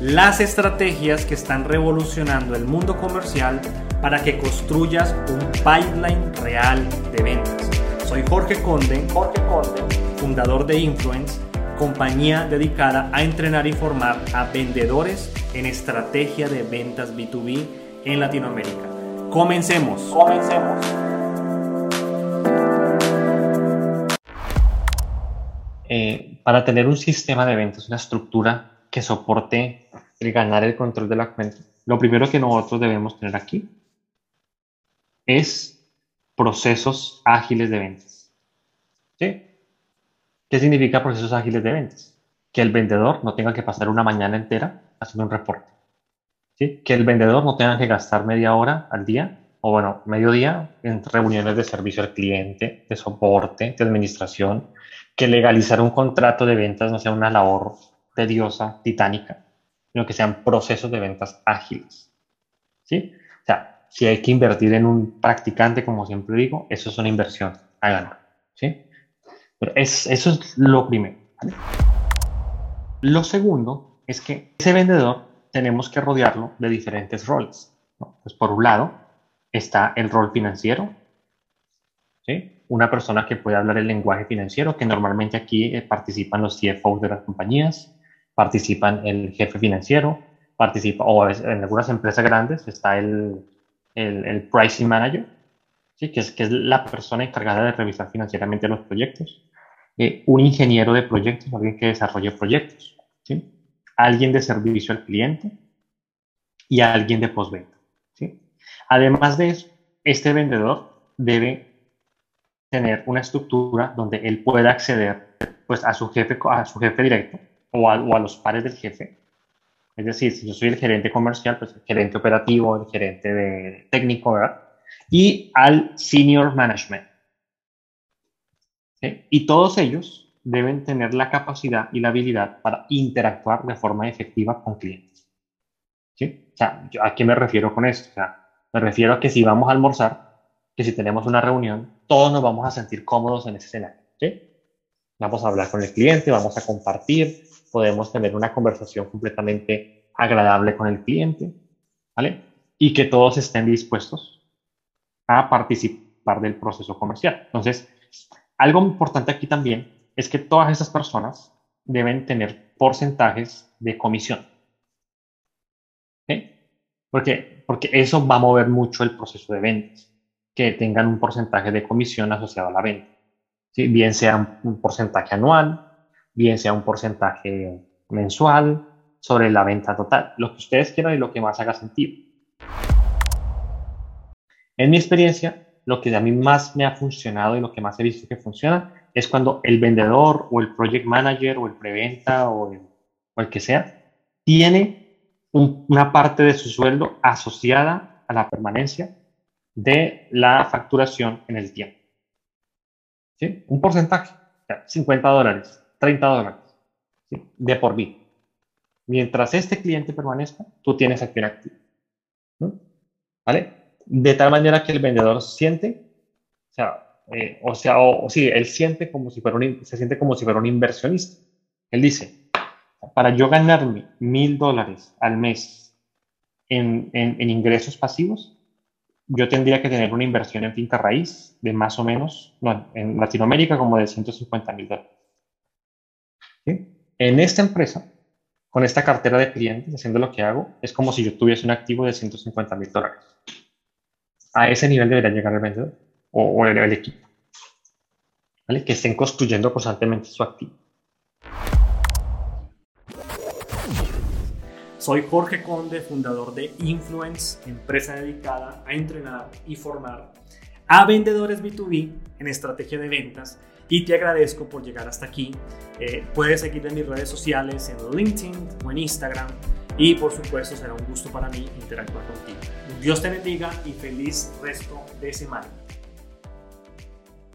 las estrategias que están revolucionando el mundo comercial para que construyas un pipeline real de ventas. Soy Jorge Conde, Jorge Conde, fundador de Influence, compañía dedicada a entrenar y formar a vendedores en estrategia de ventas B2B en Latinoamérica. Comencemos. Comencemos. Eh, para tener un sistema de ventas, una estructura que soporte el ganar el control de la cuenta, lo primero que nosotros debemos tener aquí es procesos ágiles de ventas. ¿Sí? ¿Qué significa procesos ágiles de ventas? Que el vendedor no tenga que pasar una mañana entera haciendo un reporte. Que el vendedor no tenga que gastar media hora al día, o bueno, medio día en reuniones de servicio al cliente, de soporte, de administración. Que legalizar un contrato de ventas no sea una labor tediosa, titánica, sino que sean procesos de ventas ágiles. ¿Sí? O sea, si hay que invertir en un practicante, como siempre digo, eso es una inversión, háganlo. ¿Sí? Pero es, eso es lo primero. Lo segundo es que ese vendedor tenemos que rodearlo de diferentes roles. Pues por un lado está el rol financiero, ¿sí? una persona que puede hablar el lenguaje financiero, que normalmente aquí eh, participan los CFOs de las compañías, participan el jefe financiero, participa, o en algunas empresas grandes está el, el, pricing manager, ¿sí? que, es, que es la persona encargada de revisar financieramente los proyectos, eh, un ingeniero de proyectos, alguien que desarrolle proyectos, ¿sí? alguien de servicio al cliente y alguien de postventa. ¿sí? Además de eso, este vendedor debe tener una estructura donde él pueda acceder pues, a, su jefe, a su jefe directo, o a, los pares del jefe. Es decir, si yo soy el gerente comercial, pues el gerente operativo, el gerente de técnico, ¿verdad? Y al senior management. Y todos ellos deben tener la capacidad y la habilidad para interactuar de forma efectiva con clientes. ¿Sí? O sea, ¿a qué me refiero con esto? O sea, me refiero a que si vamos a almorzar, que si tenemos una reunión, todos nos vamos a sentir cómodos en ese escenario. ¿sí? Vamos a hablar con el cliente, vamos a compartir, podemos tener una conversación completamente agradable con el cliente, ¿vale? Y que todos estén dispuestos a participar del proceso comercial. Entonces, algo importante aquí también es que todas esas personas deben tener porcentajes de comisión. ¿Sí? Porque, porque eso va a mover mucho el proceso de ventas, que tengan un porcentaje de comisión asociado a la venta. Bien sea un porcentaje anual, bien sea un porcentaje mensual sobre la venta total, lo que ustedes quieran y lo que más haga sentido. En mi experiencia, lo que a mí más me ha funcionado y lo que más he visto que funciona es cuando el vendedor o el project manager o el preventa o el, o que sea tiene una parte de su sueldo asociada a la permanencia de la facturación en el tiempo. Un porcentaje, 50 dólares, 30 dólares de por vida. Mientras este cliente permanezca, tú tienes acción activa. ¿Vale? De tal manera que el vendedor siente, o sea, eh, o, sea o, sí, él siente como si fuera un, se siente como si fuera un inversionista. Él dice, para yo ganarme mil dólares al mes en, en, ingresos pasivos, yo tendría que tener una inversión en finca raíz de más o menos, no, en Latinoamérica como de 150 mil dólares. En esta empresa, con esta cartera de clientes, haciendo lo que hago, es como si yo tuviese un activo de 150 mil dólares. A ese nivel debería llegar el vendedor o, el, equipo. Que estén construyendo constantemente su activo. Soy Jorge Conde, fundador de Influence, empresa dedicada a entrenar y formar a vendedores B2B en estrategia de ventas y te agradezco por llegar hasta aquí. Eh, puedes seguirme en mis redes sociales, en LinkedIn o en Instagram. y por supuesto será un gusto para mí interactuar contigo. Dios te bendiga y feliz resto de semana.